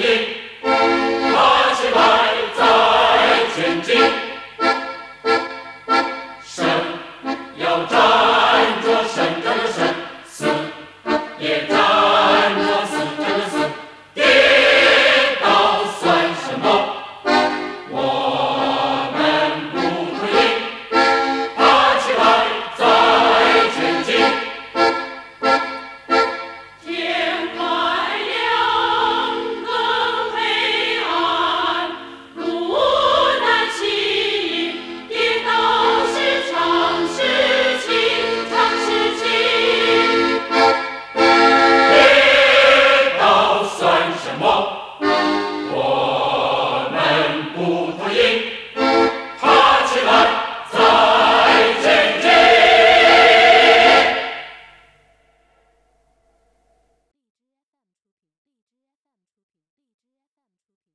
爬起来，再前进。生要着，着，也。